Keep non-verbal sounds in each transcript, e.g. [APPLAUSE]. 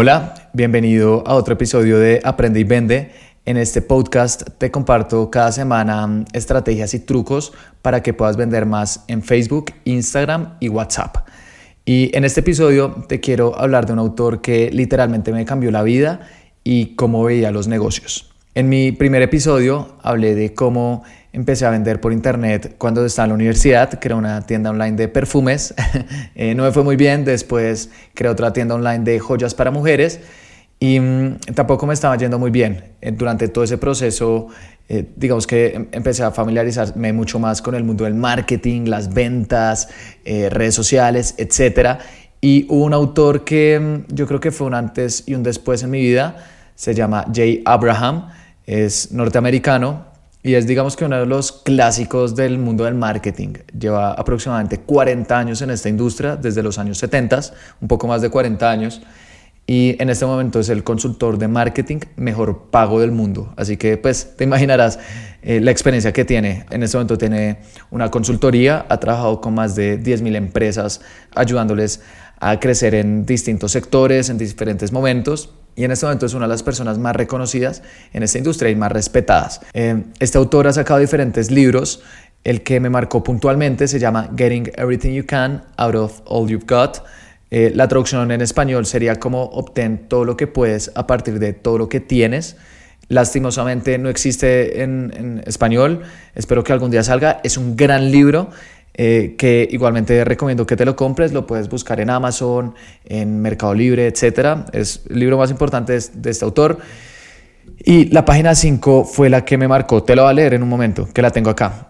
Hola, bienvenido a otro episodio de Aprende y Vende. En este podcast te comparto cada semana estrategias y trucos para que puedas vender más en Facebook, Instagram y WhatsApp. Y en este episodio te quiero hablar de un autor que literalmente me cambió la vida y cómo veía los negocios. En mi primer episodio hablé de cómo empecé a vender por internet cuando estaba en la universidad, creé una tienda online de perfumes, [LAUGHS] eh, no me fue muy bien, después creé otra tienda online de joyas para mujeres y mm, tampoco me estaba yendo muy bien. Eh, durante todo ese proceso, eh, digamos que em, empecé a familiarizarme mucho más con el mundo del marketing, las ventas, redes sociales, etc. Y hubo un autor que mm, yo creo que fue un antes y un después en mi vida, se llama Jay Abraham, es norteamericano, y es digamos que uno de los clásicos del mundo del marketing. Lleva aproximadamente 40 años en esta industria, desde los años 70, un poco más de 40 años. Y en este momento es el consultor de marketing mejor pago del mundo. Así que pues te imaginarás eh, la experiencia que tiene. En este momento tiene una consultoría, ha trabajado con más de 10.000 empresas ayudándoles a crecer en distintos sectores, en diferentes momentos y en este momento es una de las personas más reconocidas en esta industria y más respetadas. Eh, este autor ha sacado diferentes libros. El que me marcó puntualmente se llama Getting Everything You Can Out of All You've Got. Eh, la traducción en español sería como obtén todo lo que puedes a partir de todo lo que tienes. Lastimosamente no existe en, en español. Espero que algún día salga. Es un gran libro. Eh, que igualmente recomiendo que te lo compres, lo puedes buscar en Amazon, en Mercado Libre, etc. Es el libro más importante de, este autor. Y la página 5 fue la que me marcó, te lo voy a leer en un momento, que la tengo acá.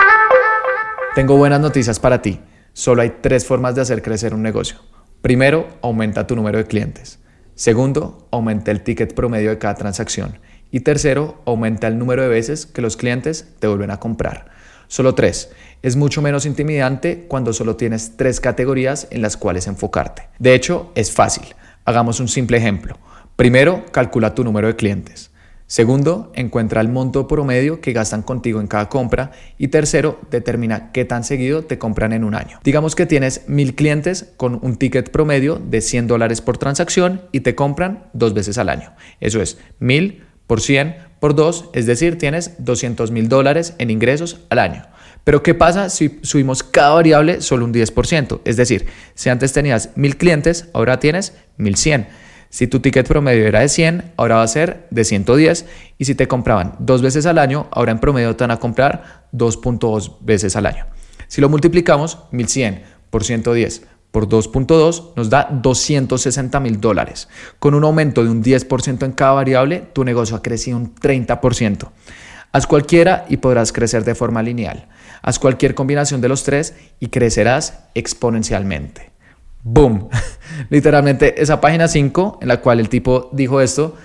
Tengo buenas noticias para ti. Solo hay tres formas de hacer crecer un negocio. Primero, aumenta tu número de clientes. Segundo, aumenta el ticket promedio de cada transacción. Y tercero, aumenta el número de veces que los clientes te vuelven a comprar. Solo tres. Es mucho menos intimidante cuando solo tienes tres categorías en las cuales enfocarte. De hecho, es fácil. Hagamos un simple ejemplo. Primero, calcula tu número de clientes. Segundo, encuentra el monto promedio que gastan contigo en cada compra. Y tercero, determina qué tan seguido te compran en un año. Digamos que tienes mil clientes con un ticket promedio de 100 dólares por transacción y te compran dos veces al año. Eso es mil por 100 por 2, es decir, tienes 200 mil dólares en ingresos al año. Pero ¿qué pasa si subimos cada variable solo un 10%? Es decir, si antes tenías 1000 clientes, ahora tienes 1100. Si tu ticket promedio era de 100, ahora va a ser de 110. Y si te compraban dos veces al año, ahora en promedio te van a comprar 2.2 veces al año. Si lo multiplicamos, 1100 por 110 por 2.2 nos da 260 mil dólares. Con un aumento de un 10% en cada variable, tu negocio ha crecido un 30%. Haz cualquiera y podrás crecer de forma lineal. Haz cualquier combinación de los tres y crecerás exponencialmente. ¡Boom! [LAUGHS] Literalmente esa página 5 en la cual el tipo dijo esto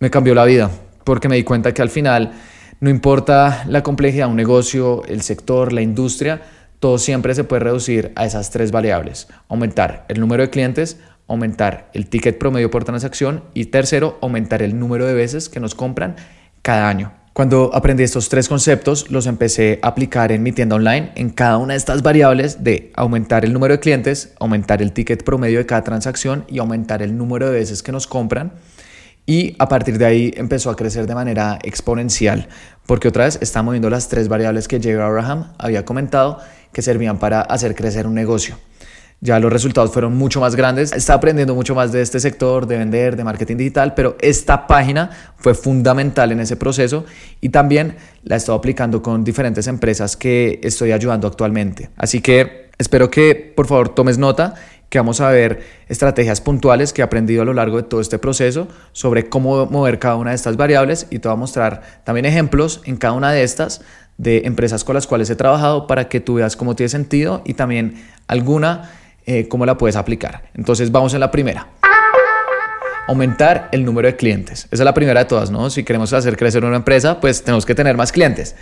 me cambió la vida porque me di cuenta que al final no importa la complejidad de un negocio, el sector, la industria, todo siempre se puede reducir a esas tres variables. Aumentar el número de clientes, aumentar el ticket promedio por transacción y tercero, aumentar el número de veces que nos compran cada año. Cuando aprendí estos tres conceptos, los empecé a aplicar en mi tienda online en cada una de estas variables de aumentar el número de clientes, aumentar el ticket promedio de cada transacción y aumentar el número de veces que nos compran. Y a partir de ahí empezó a crecer de manera exponencial, porque otra vez está moviendo las tres variables que Jerry Abraham había comentado que servían para hacer crecer un negocio. Ya los resultados fueron mucho más grandes. Está aprendiendo mucho más de este sector, de vender, de marketing digital, pero esta página fue fundamental en ese proceso y también la he estado aplicando con diferentes empresas que estoy ayudando actualmente. Así que espero que por favor tomes nota que vamos a ver estrategias puntuales que he aprendido a lo largo de todo este proceso sobre cómo mover cada una de estas variables y te voy a mostrar también ejemplos en cada una de estas de empresas con las cuales he trabajado para que tú veas cómo tiene sentido y también alguna eh, cómo la puedes aplicar. Entonces vamos en la primera. Aumentar el número de clientes. Esa es la primera de todas, ¿no? Si queremos hacer crecer una empresa, pues tenemos que tener más clientes.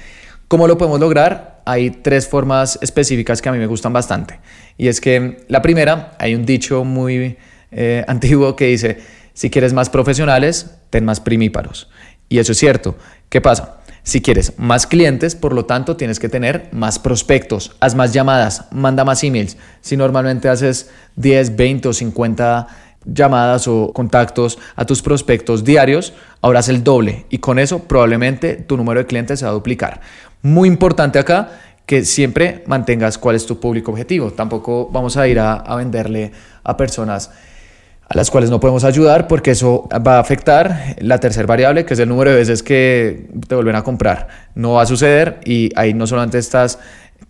¿Cómo lo podemos lograr? Hay tres formas específicas que a mí me gustan bastante. Y es que la primera, hay un dicho muy eh, [LAUGHS] antiguo que dice, si quieres más profesionales, ten más primíparos. Y eso es cierto. ¿Qué pasa? Si quieres más clientes, por lo tanto, tienes que tener más prospectos, haz más llamadas, manda más emails. Si normalmente haces 10, 20 o 50 llamadas o contactos a tus prospectos diarios, ahora es el doble y con eso probablemente tu número de clientes se va a duplicar. Muy importante acá que siempre mantengas cuál es tu público objetivo. Tampoco vamos a ir a, a venderle a personas a las cuales no podemos ayudar porque eso va a afectar la tercera variable, que es el número de veces que te vuelven a comprar. No va a suceder y ahí no solamente estás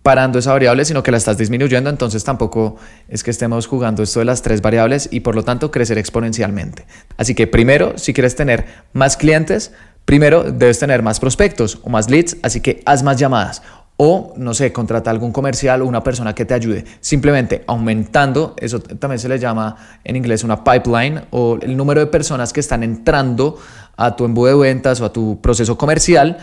parando esa variable, sino que la estás disminuyendo, entonces tampoco es que estemos jugando esto de las tres variables y por lo tanto crecer exponencialmente. Así que primero, si quieres tener más clientes, primero debes tener más prospectos o más leads, así que haz más llamadas o, no sé, contrata algún comercial o una persona que te ayude. Simplemente aumentando, eso también se le llama en inglés una pipeline o el número de personas que están entrando a tu embudo de ventas o a tu proceso comercial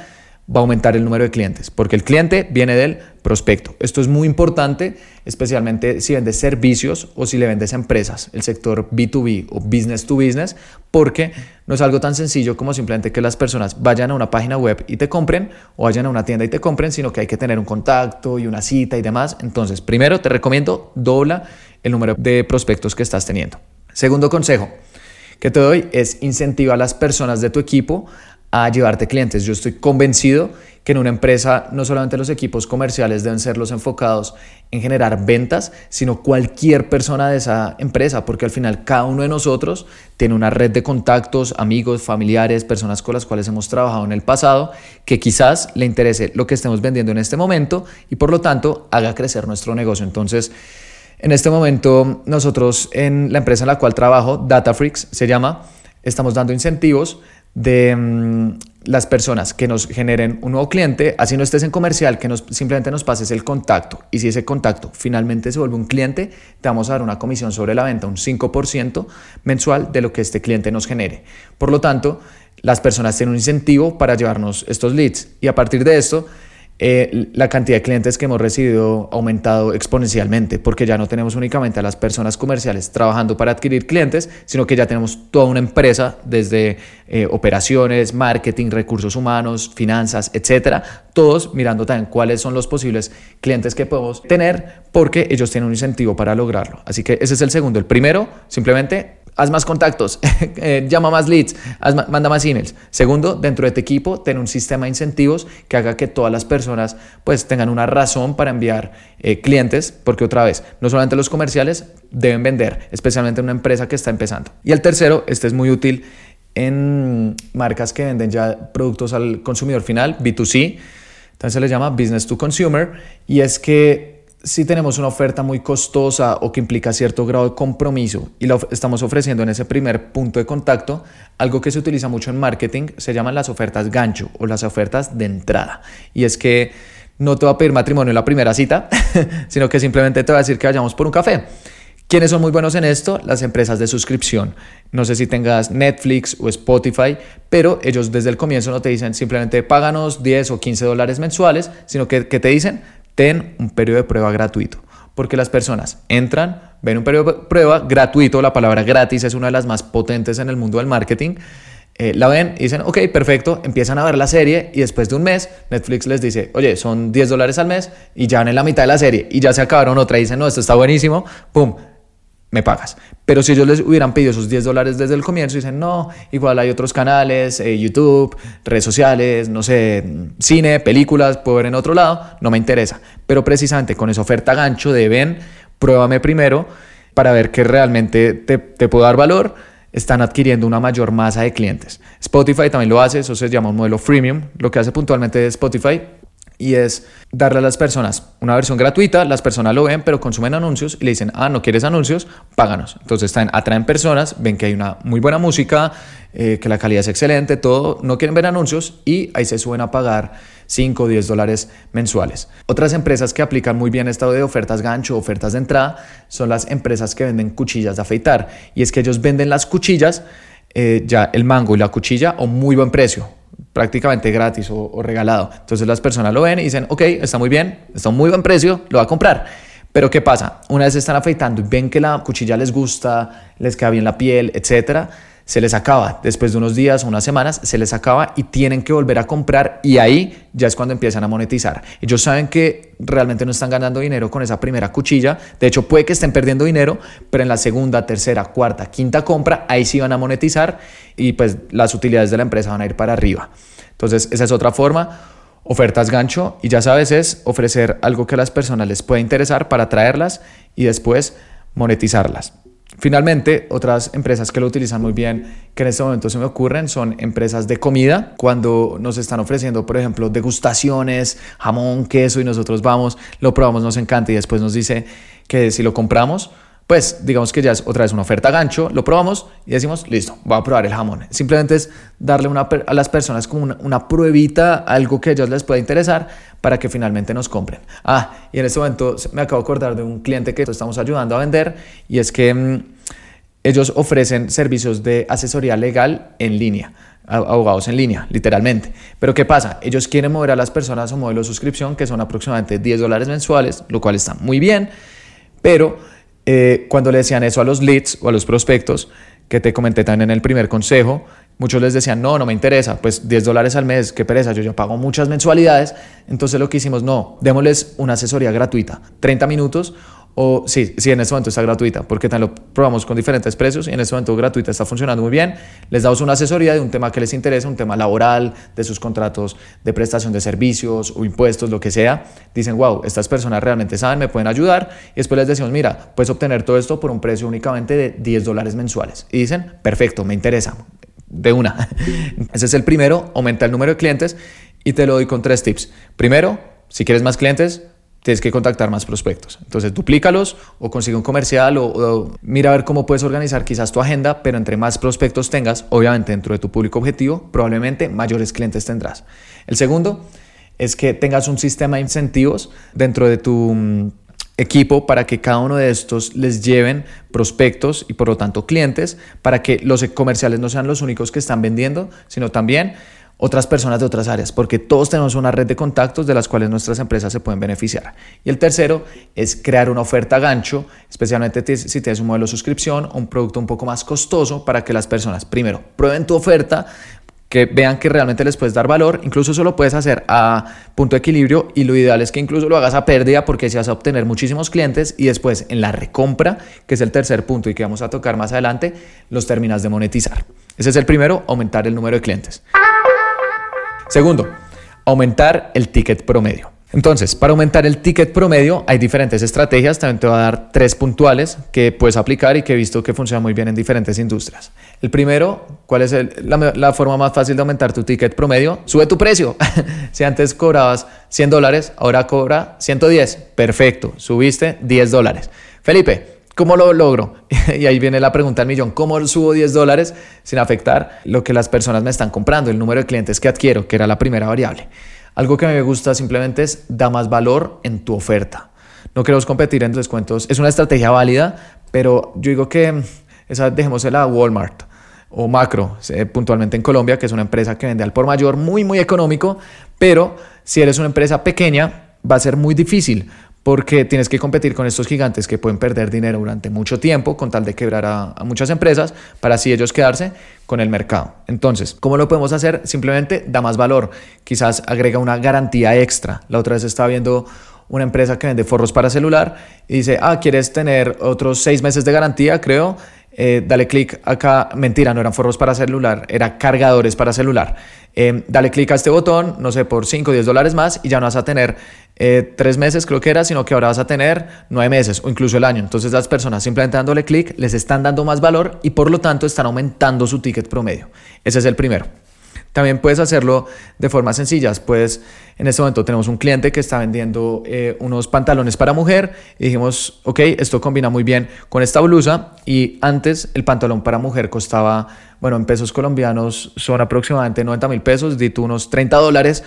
va a aumentar el número de clientes, porque el cliente viene del prospecto. Esto es muy importante, especialmente si vendes servicios o si le vendes empresas, el sector B2B o business to business, porque no es algo tan sencillo como simplemente que las personas vayan a una página web y te compren o vayan a una tienda y te compren, sino que hay que tener un contacto y una cita y demás. Entonces, primero te recomiendo dobla el número de prospectos que estás teniendo. Segundo consejo que te doy es incentivar a las personas de tu equipo a llevarte clientes. Yo estoy convencido que en una empresa no solamente los equipos comerciales deben ser los enfocados en generar ventas, sino cualquier persona de esa empresa, porque al final cada uno de nosotros tiene una red de contactos, amigos, familiares, personas con las cuales hemos trabajado en el pasado, que quizás le interese lo que estemos vendiendo en este momento y por lo tanto haga crecer nuestro negocio. Entonces, en este momento nosotros en la empresa en la cual trabajo, Datafreaks se llama, estamos dando incentivos de mm, las personas que nos generen un nuevo cliente, así no estés en comercial, que nos, simplemente nos pases el contacto. Y si ese contacto finalmente se vuelve un cliente, te vamos a dar una comisión sobre la venta, un 5% mensual de lo que este cliente nos genere. Por lo tanto, las personas tienen un incentivo para llevarnos estos leads. Y a partir de esto, eh, la cantidad de clientes que hemos recibido ha aumentado exponencialmente, porque ya no tenemos únicamente a las personas comerciales trabajando para adquirir clientes, sino que ya tenemos toda una empresa desde eh, operaciones, marketing, recursos humanos, finanzas, etcétera, todos mirando también cuáles son los posibles clientes que podemos tener, porque ellos tienen un incentivo para lograrlo. Así que ese es el segundo. El primero, simplemente haz más contactos, [LAUGHS] eh, llama más leads, manda más emails. Segundo, dentro de tu equipo, ten un sistema de incentivos que haga que todas las personas pues tengan una razón para enviar eh, clientes, porque otra vez, no solamente los comerciales deben vender, especialmente una empresa que está empezando. Y el tercero, este es muy útil en marcas que venden ya productos al consumidor final, B2C, entonces se le llama Business to Consumer, y es que si tenemos una oferta muy costosa o que implica cierto grado de compromiso y lo estamos ofreciendo en ese primer punto de contacto, algo que se utiliza mucho en marketing se llaman las ofertas gancho o las ofertas de entrada. Y es que no te va a pedir matrimonio en la primera cita, [LAUGHS] sino que simplemente te va a decir que vayamos por un café. ¿Quiénes son muy buenos en esto? Las empresas de suscripción. No sé si tengas Netflix o Spotify, pero ellos desde el comienzo no te dicen simplemente páganos 10 o 15 dólares mensuales, sino que, que te dicen ten un periodo de prueba gratuito. Porque las personas entran, ven un periodo de prueba gratuito, la palabra gratis es una de las más potentes en el mundo del marketing. Eh, la ven y dicen, ok, perfecto, empiezan a ver la serie y después de un mes Netflix les dice, oye, son 10 dólares al mes y ya van en la mitad de la serie y ya se acabaron otra y dicen, no, esto está buenísimo, pum, me pagas. Pero si ellos les hubieran pedido esos 10 dólares desde el comienzo, dicen, no, igual hay otros canales, eh, YouTube, redes sociales, no sé, cine, películas, puedo ver en otro lado, no me interesa. Pero precisamente con esa oferta gancho de ven, pruébame primero para ver que realmente te, te puedo dar valor, están adquiriendo una mayor masa de clientes. Spotify también lo hace, eso se llama un modelo freemium. Lo que hace puntualmente Spotify y es darle a las personas una versión gratuita, las personas lo ven, pero consumen anuncios y le dicen, ah, no quieres anuncios, páganos. Entonces están, atraen personas, ven que hay una muy buena música, eh, que la calidad es excelente, todo, no quieren ver anuncios y ahí se suben a pagar 5 o 10 dólares mensuales. Otras empresas que aplican muy bien esto de ofertas gancho, ofertas de entrada, son las empresas que venden cuchillas de afeitar. Y es que ellos venden las cuchillas, eh, ya el mango y la cuchilla a muy buen precio prácticamente gratis o, regalado. Entonces las personas lo ven y dicen, ok, está muy bien, está a un muy buen precio, lo va a comprar. Pero ¿qué pasa? Una vez están afeitando y ven que la cuchilla les gusta, les queda bien la piel, etcétera, se les acaba. Después de unos días o unas semanas, se les acaba y tienen que volver a comprar y ahí ya es cuando empiezan a monetizar. Ellos saben que realmente no están ganando dinero con esa primera cuchilla. De hecho, puede que estén perdiendo dinero, pero en la segunda, tercera, cuarta, quinta compra, ahí sí van a monetizar y pues las utilidades de la empresa van a ir para arriba. Entonces, esa es otra forma. Ofertas gancho y ya sabes es ofrecer algo que a las personas les pueda interesar para atraerlas y después monetizarlas. Finalmente, otras empresas que lo utilizan muy bien, que en este momento se me ocurren, son empresas de comida. Cuando nos están ofreciendo, por ejemplo, degustaciones, jamón, queso y nosotros vamos, lo probamos, nos encanta y después nos dice que si lo compramos, pues digamos que ya es otra vez una oferta gancho, lo probamos y decimos, listo, voy a probar el jamón. Simplemente es darle a las personas como una, una, pruebita, algo que a ellos les pueda interesar para que finalmente nos compren. Ah, y en este momento me acabo de acordar de un cliente que estamos ayudando a vender y es que mm, ellos ofrecen servicios de asesoría legal en línea abogados en línea, literalmente. Pero ¿qué pasa? Ellos quieren mover a las personas a un modelo de suscripción que son aproximadamente 10 dólares mensuales, lo cual está muy bien, pero eh, cuando le decían eso a los leads o a los prospectos, que te comenté también en el primer consejo, muchos les decían, no, no me interesa, pues 10 dólares al mes, qué pereza, yo ya pago muchas mensualidades. Entonces lo que hicimos, no, démosles una asesoría gratuita, 30 minutos o sí, sí, en este momento está gratuita, porque también lo probamos con diferentes precios y en este momento gratuita está funcionando muy bien. Les damos una asesoría de un tema que les interesa, un tema laboral, de sus contratos de prestación de servicios o impuestos, lo que sea. Dicen, wow, estas personas realmente saben, me pueden ayudar. Y después les decimos, mira, puedes obtener todo esto por un precio únicamente de 10 dólares mensuales. Y dicen, perfecto, me interesa. De una. [LAUGHS] Ese es el primero, aumenta el número de clientes y te lo doy con tres tips. Primero, si quieres más clientes, tienes que contactar más prospectos. Entonces, duplícalos o consigue un comercial o, mira a ver cómo puedes organizar quizás tu agenda, pero entre más prospectos tengas, obviamente dentro de tu público objetivo, probablemente mayores clientes tendrás. El segundo es que tengas un sistema de incentivos dentro de tu mm, equipo para que cada uno de estos les lleven prospectos y por lo tanto clientes para que los comerciales no sean los únicos que están vendiendo, sino también otras personas de otras áreas, porque todos tenemos una red de contactos de las cuales nuestras empresas se pueden beneficiar. Y el tercero es crear una oferta gancho, especialmente si tienes un modelo de suscripción o un producto un poco más costoso para que las personas, primero, prueben tu oferta, que vean que realmente les puedes dar valor, incluso eso lo puedes hacer a punto de equilibrio y lo ideal es que incluso lo hagas a pérdida porque si vas a obtener muchísimos clientes y después en la recompra, que es el tercer punto y que vamos a tocar más adelante, los terminas de monetizar. Ese es el primero, aumentar el número de clientes. Segundo, aumentar el ticket promedio. Entonces, para aumentar el ticket promedio hay diferentes estrategias, también te voy a dar tres puntuales que puedes aplicar y que he visto que funcionan muy bien en diferentes industrias. El primero, ¿cuál es la, forma más fácil de aumentar tu ticket promedio? Sube tu precio. [LAUGHS] si antes cobrabas 100 dólares, ahora cobra 110. Perfecto, subiste 10 dólares. Felipe, ¿Cómo lo logro? [LAUGHS] y ahí viene la pregunta al millón, ¿cómo subo 10 dólares sin afectar lo que las personas me están comprando, el número de clientes que adquiero, que era la primera variable? Algo que me gusta simplemente es da más valor en tu oferta. No queremos competir en descuentos. Es una estrategia válida, pero yo digo que esa dejémosela a Walmart o Macro, eh, puntualmente en Colombia, que es una empresa que vende al por mayor muy, muy económico, pero si eres una empresa pequeña, va a ser muy difícil porque tienes que competir con estos gigantes que pueden perder dinero durante mucho tiempo con tal de quebrar a, muchas empresas para así ellos quedarse con el mercado. Entonces, ¿cómo lo podemos hacer? Simplemente da más valor, quizás agrega una garantía extra. La otra vez estaba viendo una empresa que vende forros para celular y dice, ah, ¿quieres tener otros seis meses de garantía? Creo. Eh, dale clic acá, mentira, no eran forros para celular, eran cargadores para celular. Eh, dale clic a este botón, no sé, por 5 o 10 dólares más y ya no vas a tener eh, tres meses, creo que era, sino que ahora vas a tener nueve meses o incluso el año. Entonces las personas simplemente dándole clic les están dando más valor y por lo tanto están aumentando su ticket promedio. Ese es el primero. También puedes hacerlo de formas sencillas. Pues en este momento tenemos un cliente que está vendiendo eh, unos pantalones para mujer dijimos, ok, esto combina muy bien con esta blusa y antes el pantalón para mujer costaba, bueno, en pesos colombianos son aproximadamente 90 mil pesos, di unos 30 dólares.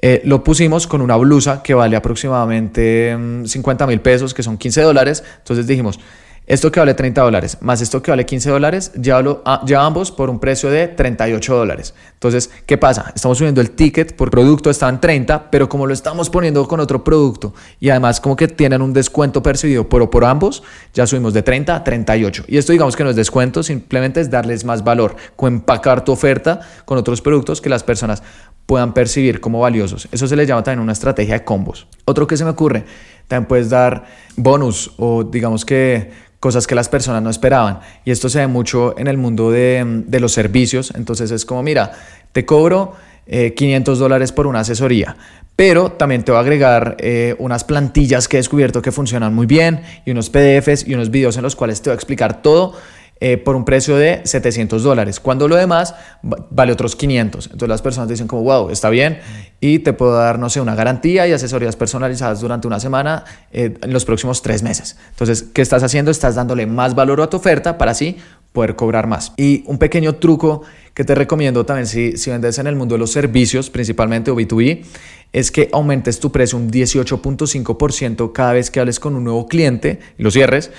Eh, lo pusimos con una blusa que vale aproximadamente 50 mm, mil pesos, que son 15 dólares. Entonces dijimos, esto que vale 30 dólares más esto que vale 15 dólares, ya, ya ambos por un precio de 38 dólares. Entonces, ¿qué pasa? Estamos subiendo el ticket por producto, está en 30, pero como lo estamos poniendo con otro producto y además como que tienen un descuento percibido por, por ambos, ya subimos de 30 a 38. Y esto digamos que no es descuento, simplemente es darles más valor, empacar tu oferta con otros productos que las personas puedan percibir como valiosos. Eso se le llama también una estrategia de combos. Otro que se me ocurre, también puedes dar bonus o digamos que cosas que las personas no esperaban. Y esto se ve mucho en el mundo de, los servicios. Entonces es como, mira, te cobro 500 eh, dólares por una asesoría, pero también te voy a agregar eh, unas plantillas que he descubierto que funcionan muy bien y unos PDFs y unos videos en los cuales te voy a explicar todo eh, por un precio de 700 dólares, cuando lo demás vale otros 500. Entonces las personas dicen como, wow, está bien y te puedo dar, no sé, una garantía y asesorías personalizadas durante una semana eh, en los próximos tres meses. Entonces, ¿qué estás haciendo? Estás dándole más valor a tu oferta para así poder cobrar más. Y un pequeño truco que te recomiendo también si, si vendes en el mundo de los servicios, principalmente o B2B, es que aumentes tu precio un 18.5% cada vez que hables con un nuevo cliente y lo cierres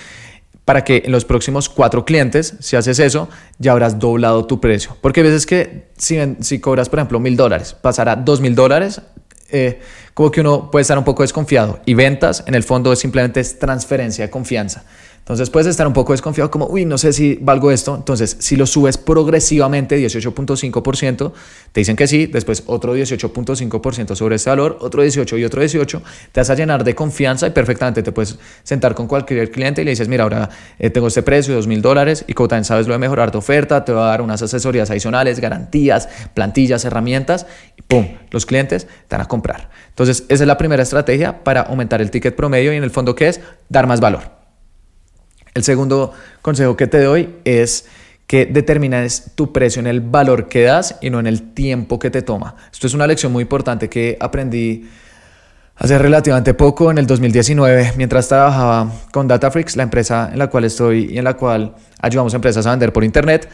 para que en los próximos cuatro clientes, si haces eso, ya habrás doblado tu precio. Porque a veces que si, si cobras, por ejemplo, mil dólares, pasará dos mil dólares, eh, como que uno puede estar un poco desconfiado. Y ventas, en el fondo, es simplemente es transferencia de confianza. Entonces puedes estar un poco desconfiado como, uy, no sé si valgo esto. Entonces, si lo subes progresivamente, 18.5%, te dicen que sí, después otro 18.5% sobre ese valor, otro 18 y otro 18, te vas a llenar de confianza y perfectamente te puedes sentar con cualquier cliente y le dices, mira, ahora eh, tengo este precio de 2 mil dólares y como también sabes lo de mejorar tu oferta, te va a dar unas asesorías adicionales, garantías, plantillas, herramientas y ¡pum! Los clientes te van a comprar. Entonces, esa es la primera estrategia para aumentar el ticket promedio y en el fondo, ¿qué es? Dar más valor. El segundo consejo que te doy es que determines tu precio en el valor que das y no en el tiempo que te toma. Esto es una lección muy importante que aprendí hace relativamente poco, en el 2019, mientras trabajaba con Datafrix, la empresa en la cual estoy y en la cual ayudamos a empresas a vender por Internet.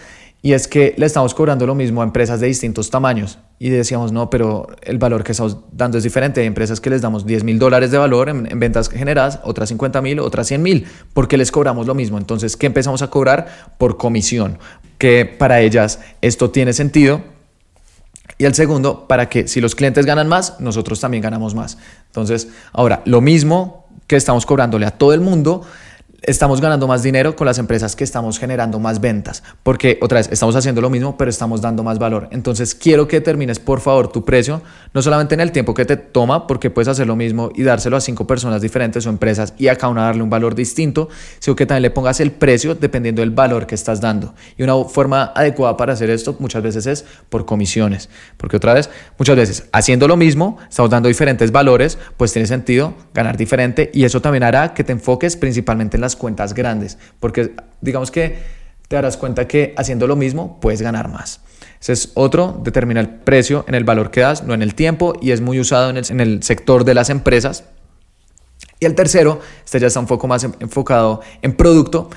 Y es que le estamos cobrando lo mismo a empresas de distintos tamaños. Y decíamos, no, pero el valor que estamos dando es diferente. Hay empresas que les damos 10 mil dólares de valor en, ventas generadas, otras 50 mil, otras 100 mil, porque les cobramos lo mismo. Entonces, ¿qué empezamos a cobrar? Por comisión. Que para ellas esto tiene sentido. Y el segundo, para que si los clientes ganan más, nosotros también ganamos más. Entonces, ahora, lo mismo que estamos cobrándole a todo el mundo, estamos ganando más dinero con las empresas que estamos generando más ventas, porque otra vez estamos haciendo lo mismo, pero estamos dando más valor. Entonces quiero que termines por favor tu precio, no solamente en el tiempo que te toma, porque puedes hacer lo mismo y dárselo a cinco personas diferentes o empresas y a cada una darle un valor distinto, sino que también le pongas el precio dependiendo del valor que estás dando. Y una forma adecuada para hacer esto muchas veces es por comisiones, porque otra vez, muchas veces haciendo lo mismo, estamos dando diferentes valores, pues tiene sentido ganar diferente y eso también hará que te enfoques principalmente en las cuentas grandes, porque digamos que te darás cuenta que haciendo lo mismo puedes ganar más. Ese es otro, determina el precio en el valor que das, no en el tiempo, y es muy usado en el, en el sector de las empresas. Y el tercero, este ya está un poco más enfocado en producto,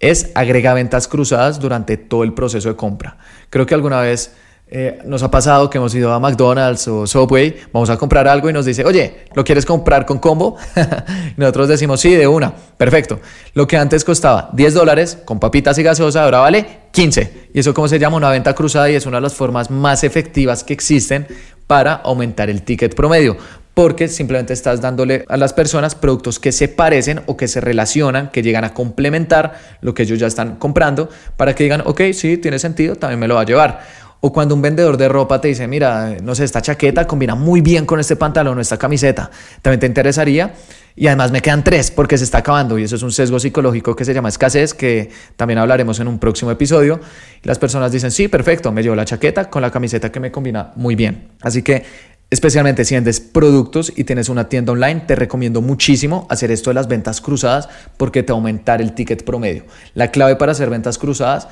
es agrega ventas cruzadas durante todo el proceso de compra. Creo que alguna vez eh, nos ha pasado que hemos ido a McDonald's o Subway, vamos a comprar algo y nos dice, oye, ¿lo quieres comprar con combo? [LAUGHS] nosotros decimos, sí, de una, perfecto. Lo que antes costaba 10 dólares con papitas y gaseosa, ahora vale 15. Y eso como se llama una venta cruzada y es una de las formas más efectivas que existen para aumentar el ticket promedio porque simplemente estás dándole a las personas productos que se parecen o que se relacionan, que llegan a complementar lo que ellos ya están comprando, para que digan, ok, sí, tiene sentido, también me lo va a llevar. O cuando un vendedor de ropa te dice, mira, no sé, esta chaqueta combina muy bien con este pantalón o esta camiseta, también te interesaría. Y además me quedan tres porque se está acabando y eso es un sesgo psicológico que se llama escasez, que también hablaremos en un próximo episodio. Y las personas dicen, sí, perfecto, me llevo la chaqueta con la camiseta que me combina muy bien. Así que Especialmente si vendes productos y tienes una tienda online, te recomiendo muchísimo hacer esto de las ventas cruzadas porque te va a aumentar el ticket promedio. La clave para hacer ventas cruzadas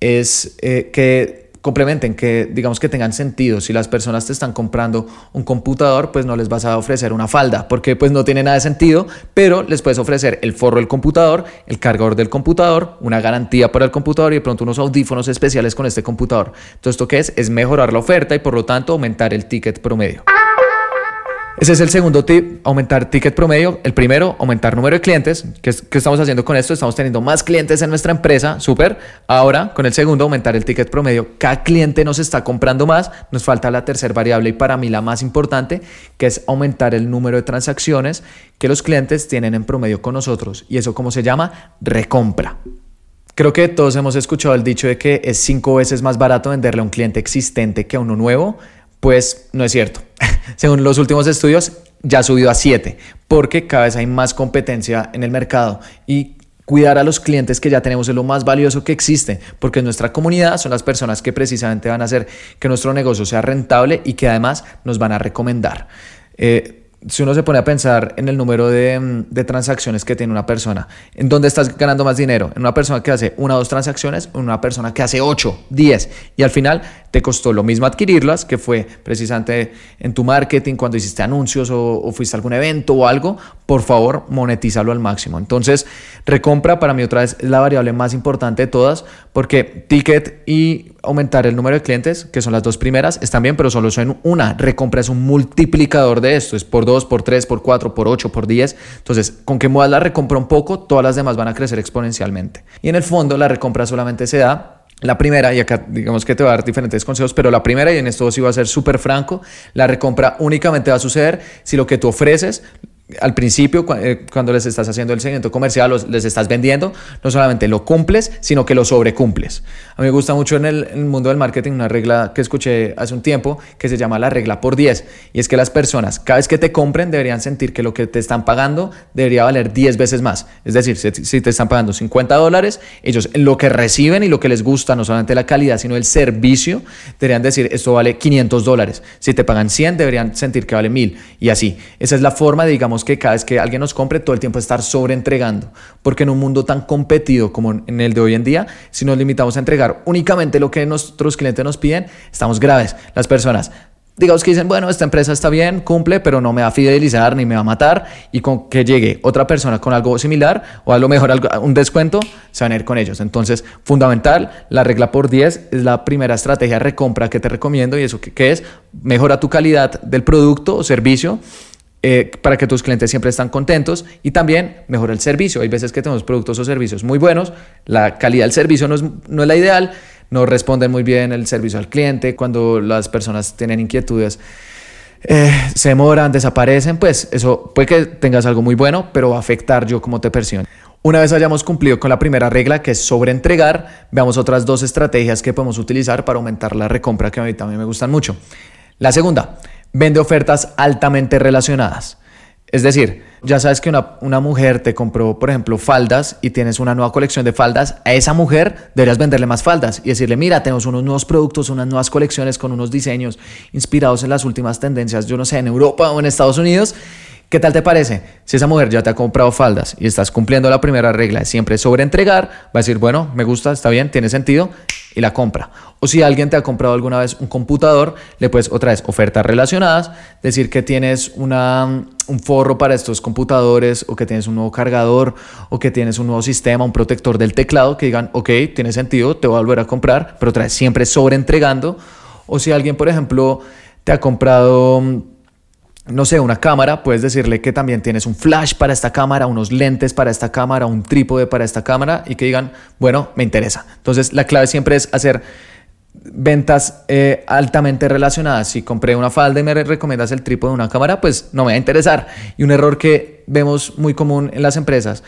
es eh, que complementen, que digamos que tengan sentido. Si las personas te están comprando un computador, pues no les vas a ofrecer una falda, porque pues no tiene nada de sentido, pero les puedes ofrecer el forro del computador, el cargador del computador, una garantía para el computador y de pronto unos audífonos especiales con este computador. Entonces, ¿esto qué es? Es mejorar la oferta y por lo tanto aumentar el ticket promedio. Ese es el segundo tip, aumentar ticket promedio. El primero, aumentar número de clientes. ¿Qué, estamos haciendo con esto? Estamos teniendo más clientes en nuestra empresa, súper. Ahora, con el segundo, aumentar el ticket promedio. Cada cliente nos está comprando más. Nos falta la tercera variable y para mí la más importante, que es aumentar el número de transacciones que los clientes tienen en promedio con nosotros. Y eso, ¿cómo se llama? Recompra. Creo que todos hemos escuchado el dicho de que es cinco veces más barato venderle a un cliente existente que a uno nuevo. Pues no es cierto. [LAUGHS] Según los últimos estudios, ya ha subido a 7, porque cada vez hay más competencia en el mercado y cuidar a los clientes que ya tenemos es lo más valioso que existe, porque en nuestra comunidad son las personas que precisamente van a hacer que nuestro negocio sea rentable y que además nos van a recomendar. Eh, si uno se pone a pensar en el número de, de, transacciones que tiene una persona, ¿en dónde estás ganando más dinero? ¿En una persona que hace una o dos transacciones en una persona que hace ocho, diez? Y al final te costó lo mismo adquirirlas, que fue precisamente en tu marketing, cuando hiciste anuncios o, fuiste a algún evento o algo, por favor, monetízalo al máximo. Entonces, recompra para mí otra vez es la variable más importante de todas, porque ticket y aumentar el número de clientes, que son las dos primeras, están bien, pero solo son una. Recompra es un multiplicador de esto, es por dos, por tres, por cuatro, por ocho, por diez. Entonces, con que muevas la recompra un poco, todas las demás van a crecer exponencialmente. Y en el fondo, la recompra solamente se da la primera, y acá digamos que te va a dar diferentes consejos, pero la primera, y en esto sí va a ser súper franco, la recompra únicamente va a suceder si lo que tú ofreces al principio, eh, cuando les estás haciendo el seguimiento comercial, les estás vendiendo, no solamente lo cumples, sino que lo sobrecumples. A mí me gusta mucho en el, mundo del marketing una regla que escuché hace un tiempo que se llama la regla por 10. Y es que las personas, cada vez que te compren, deberían sentir que lo que te están pagando debería valer 10 veces más. Es decir, si, te están pagando 50 dólares, ellos lo que reciben y lo que les gusta, no solamente la calidad, sino el servicio, deberían decir esto vale 500 dólares. Si te pagan 100, deberían sentir que vale 1000. Y así. Esa es la forma, digamos, que cada vez que alguien nos compre, todo el tiempo estar sobreentregando. Porque en un mundo tan competido como en el de hoy en día, si nos limitamos a entregar únicamente lo que nuestros clientes nos piden, estamos graves. Las personas digamos que dicen, bueno, esta empresa está bien, cumple, pero no me va a fidelizar ni me va a matar, y con que llegue otra persona con algo similar o a lo mejor un descuento, se van a ir con ellos. Entonces, fundamental, la regla por 10 es la primera estrategia de recompra que te recomiendo y eso que, es, mejora tu calidad del producto o servicio eh, para que tus clientes siempre están contentos y también mejora el servicio. Hay veces que tenemos productos o servicios muy buenos, la calidad del servicio no es, no es la ideal, no responden muy bien el servicio al cliente, cuando las personas tienen inquietudes. Eh, se demoran, desaparecen, pues eso puede que tengas algo muy bueno, pero va a afectar yo como te percibo. Una vez hayamos cumplido con la primera regla, que es sobre entregar, veamos otras dos estrategias que podemos utilizar para aumentar la recompra, que a mí también me gustan mucho. La segunda, vende ofertas altamente relacionadas. Es decir, ya sabes que una, mujer te compró, por ejemplo, faldas y tienes una nueva colección de faldas, a esa mujer deberías venderle más faldas y decirle, mira, tenemos unos nuevos productos, unas nuevas colecciones con unos diseños inspirados en las últimas tendencias, yo no sé, en Europa o en Estados Unidos. ¿Qué tal te parece? Si esa mujer ya te ha comprado faldas y estás cumpliendo la primera regla, siempre sobre entregar, va a decir, bueno, me gusta, está bien, tiene sentido, y la compra. O si alguien te ha comprado alguna vez un computador, le puedes otra vez ofertas relacionadas, decir que tienes una, un forro para estos computadores o que tienes un nuevo cargador o que tienes un nuevo sistema, un protector del teclado, que digan, ok, tiene sentido, te voy a volver a comprar, pero otra vez siempre sobreentregando. O si alguien, por ejemplo, te ha comprado no sé, una cámara, puedes decirle que también tienes un flash para esta cámara, unos lentes para esta cámara, un trípode para esta cámara y que digan, bueno, me interesa. Entonces, la clave siempre es hacer ventas eh, altamente relacionadas. Si compré una falda y me recomiendas el trípode de una cámara, pues no me va a interesar. Y un error que vemos muy común en las empresas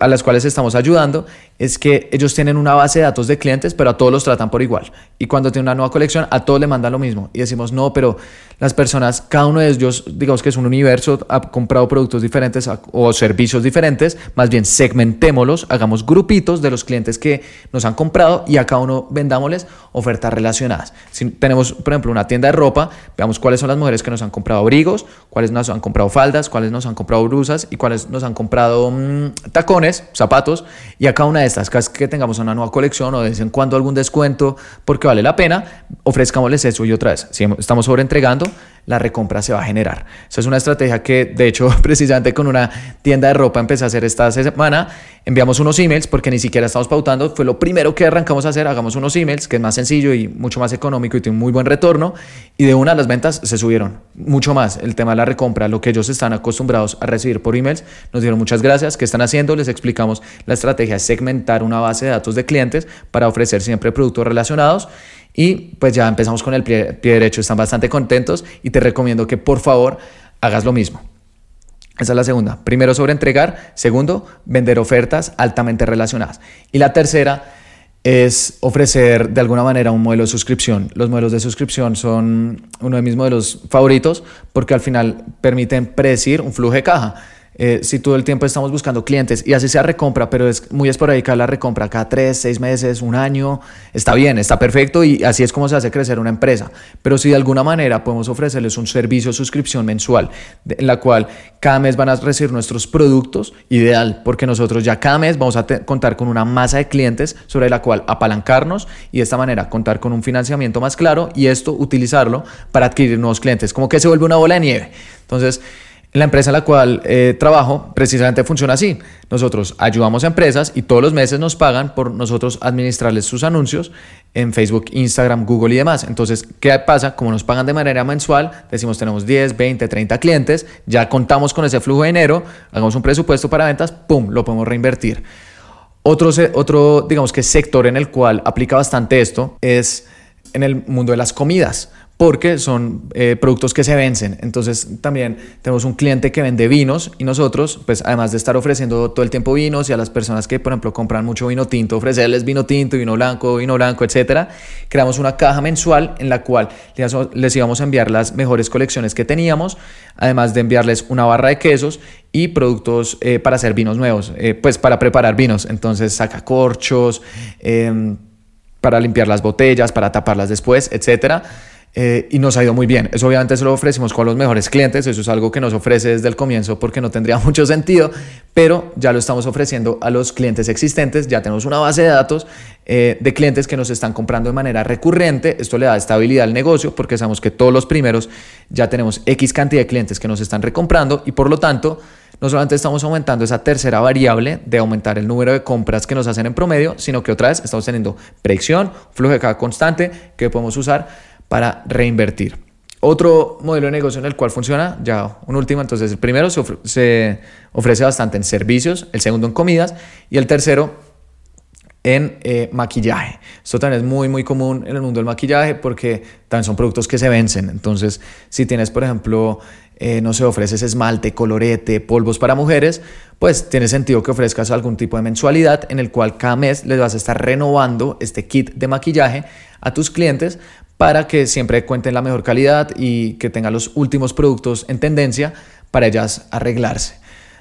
a las cuales estamos ayudando es que ellos tienen una base de datos de clientes, pero a todos los tratan por igual. Y cuando tienen una nueva colección, a todos le mandan lo mismo. Y decimos, no, pero las personas, cada uno de ellos, digamos que es un universo, ha comprado productos diferentes o servicios diferentes, más bien segmentémoslos, hagamos grupitos de los clientes que nos han comprado y a cada uno vendámosles ofertas relacionadas. Si tenemos, por ejemplo, una tienda de ropa, veamos cuáles son las mujeres que nos han comprado abrigos, cuáles nos han comprado faldas, cuáles nos han comprado brusas y cuáles nos han comprado mm, tacones, zapatos, y a cada una de estas, cada que tengamos una nueva colección o de vez en cuando algún descuento porque vale la pena, ofrezcámosles eso y otra vez. Si estamos sobreentregando, la recompra se va a generar. Esa es una estrategia que, de hecho, [LAUGHS] precisamente con una tienda de ropa empecé a hacer esta semana. Enviamos unos emails porque ni siquiera estamos pautando. Fue lo primero que arrancamos a hacer. Hagamos unos emails, que es más sencillo y mucho más económico y tiene un muy buen retorno. Y de una, las ventas se subieron mucho más. El tema de la recompra, lo que ellos están acostumbrados a recibir por emails, nos dieron muchas gracias. ¿Qué están haciendo? Les explicamos la estrategia de segmentar una base de datos de clientes para ofrecer siempre productos relacionados y pues ya empezamos con el pie, derecho, están bastante contentos y te recomiendo que por favor hagas lo mismo. Esa es la segunda. Primero sobre entregar. Segundo, vender ofertas altamente relacionadas. Y la tercera es ofrecer de alguna manera un modelo de suscripción. Los modelos de suscripción son uno de mis modelos favoritos porque al final permiten predecir un flujo de caja. Eh, si todo el tiempo estamos buscando clientes y así sea recompra, pero es muy esporádica la recompra cada tres, seis meses, un año, está bien, está perfecto y así es como se hace crecer una empresa. Pero si de alguna manera podemos ofrecerles un servicio de suscripción mensual en la cual cada mes van a recibir nuestros productos, ideal, porque nosotros ya cada mes vamos a contar con una masa de clientes sobre la cual apalancarnos y de esta manera contar con un financiamiento más claro y esto utilizarlo para adquirir nuevos clientes, como que se vuelve una bola de nieve. Entonces, la empresa en la cual eh, trabajo precisamente funciona así. Nosotros ayudamos a empresas y todos los meses nos pagan por nosotros administrarles sus anuncios en Facebook, Instagram, Google y demás. Entonces, ¿qué pasa? Como nos pagan de manera mensual, decimos tenemos 10, 20, 30 clientes, ya contamos con ese flujo de dinero, hagamos un presupuesto para ventas, ¡pum!, lo podemos reinvertir. Otro, otro digamos que sector en el cual aplica bastante esto es en el mundo de las comidas porque son eh, productos que se vencen. Entonces también tenemos un cliente que vende vinos y nosotros, pues además de estar ofreciendo todo el tiempo vinos y a las personas que, por ejemplo, compran mucho vino tinto, ofrecerles vino tinto, vino blanco, vino blanco, etcétera, creamos una caja mensual en la cual les íbamos a enviar las mejores colecciones que teníamos, además de enviarles una barra de quesos y productos eh, para hacer vinos nuevos, eh, pues para preparar vinos. Entonces sacacorchos, em, para limpiar las botellas, para taparlas después, etcétera. Eh, y nos ha ido muy bien. Eso obviamente se lo ofrecemos con los mejores clientes, eso es algo que nos ofrece desde el comienzo porque no tendría [LAUGHS] mucho sentido, pero ya lo estamos ofreciendo a los clientes existentes, ya tenemos una base de datos eh, de clientes que nos están comprando de manera recurrente, esto le da estabilidad al negocio porque sabemos que todos los primeros ya tenemos X cantidad de clientes que nos están recomprando y por lo tanto no solamente estamos aumentando esa tercera variable de aumentar el número de compras que nos hacen en promedio, sino que otra vez estamos teniendo predicción, flujo de caja constante que podemos usar para reinvertir. Otro modelo de negocio en el cual funciona, ya un último, entonces el primero se, ofrece bastante en servicios, el segundo en comidas y el tercero en eh, maquillaje. Esto también es muy, muy común en el mundo del maquillaje porque también son productos que se vencen. Entonces, si tienes, por ejemplo, eh, no sé, ofreces esmalte, colorete, polvos para mujeres, pues tiene sentido que ofrezcas algún tipo de mensualidad en el cual cada mes les vas a estar renovando este kit de maquillaje a tus clientes para que siempre cuenten la mejor calidad y que tengan los últimos productos en tendencia para ellas arreglarse.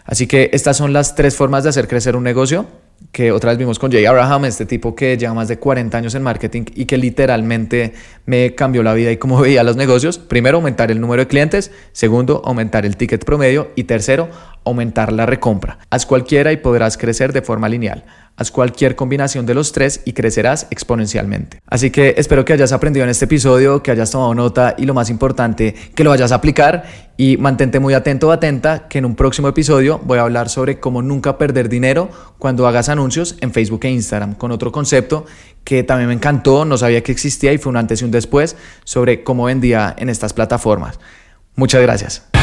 Así que estas son las tres formas de hacer crecer un negocio que otra vez vimos con Jay Abraham, este tipo que lleva más de 40 años en marketing y que literalmente me cambió la vida y cómo [LAUGHS] veía los negocios. Primero, aumentar el número de clientes. Segundo, aumentar el ticket promedio. Y tercero, aumentar la recompra. Haz cualquiera y podrás crecer de forma lineal. Haz cualquier combinación de los tres y crecerás exponencialmente. Así que espero que hayas aprendido en este episodio, que hayas tomado nota y lo más importante, que lo vayas a aplicar y mantente muy atento o atenta que en un próximo episodio voy a hablar sobre cómo nunca perder dinero cuando hagas anuncios en Facebook e Instagram con otro concepto que también me encantó, no sabía que existía y fue un antes y un después sobre cómo vendía en estas plataformas. Muchas gracias.